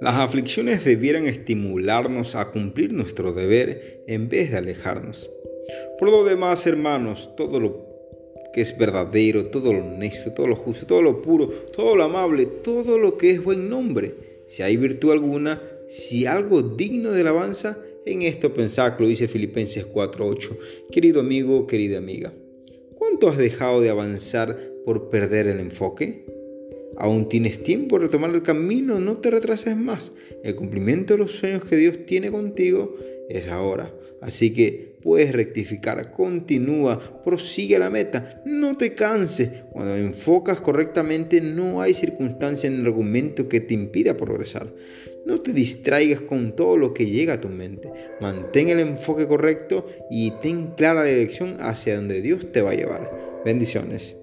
Las aflicciones debieran estimularnos a cumplir nuestro deber en vez de alejarnos. Por lo demás, hermanos, todo lo que es verdadero, todo lo honesto, todo lo justo, todo lo puro, todo lo amable, todo lo que es buen nombre, si hay virtud alguna, si algo digno de alabanza, en esto pensad, lo dice Filipenses 4:8. Querido amigo, querida amiga, ¿cuánto has dejado de avanzar por perder el enfoque? Aún tienes tiempo de retomar el camino, no te retrases más. El cumplimiento de los sueños que Dios tiene contigo es ahora. Así que puedes rectificar, continúa, prosigue la meta, no te canses. Cuando enfocas correctamente no hay circunstancia en el argumento que te impida progresar. No te distraigas con todo lo que llega a tu mente. Mantén el enfoque correcto y ten clara la dirección hacia donde Dios te va a llevar. Bendiciones.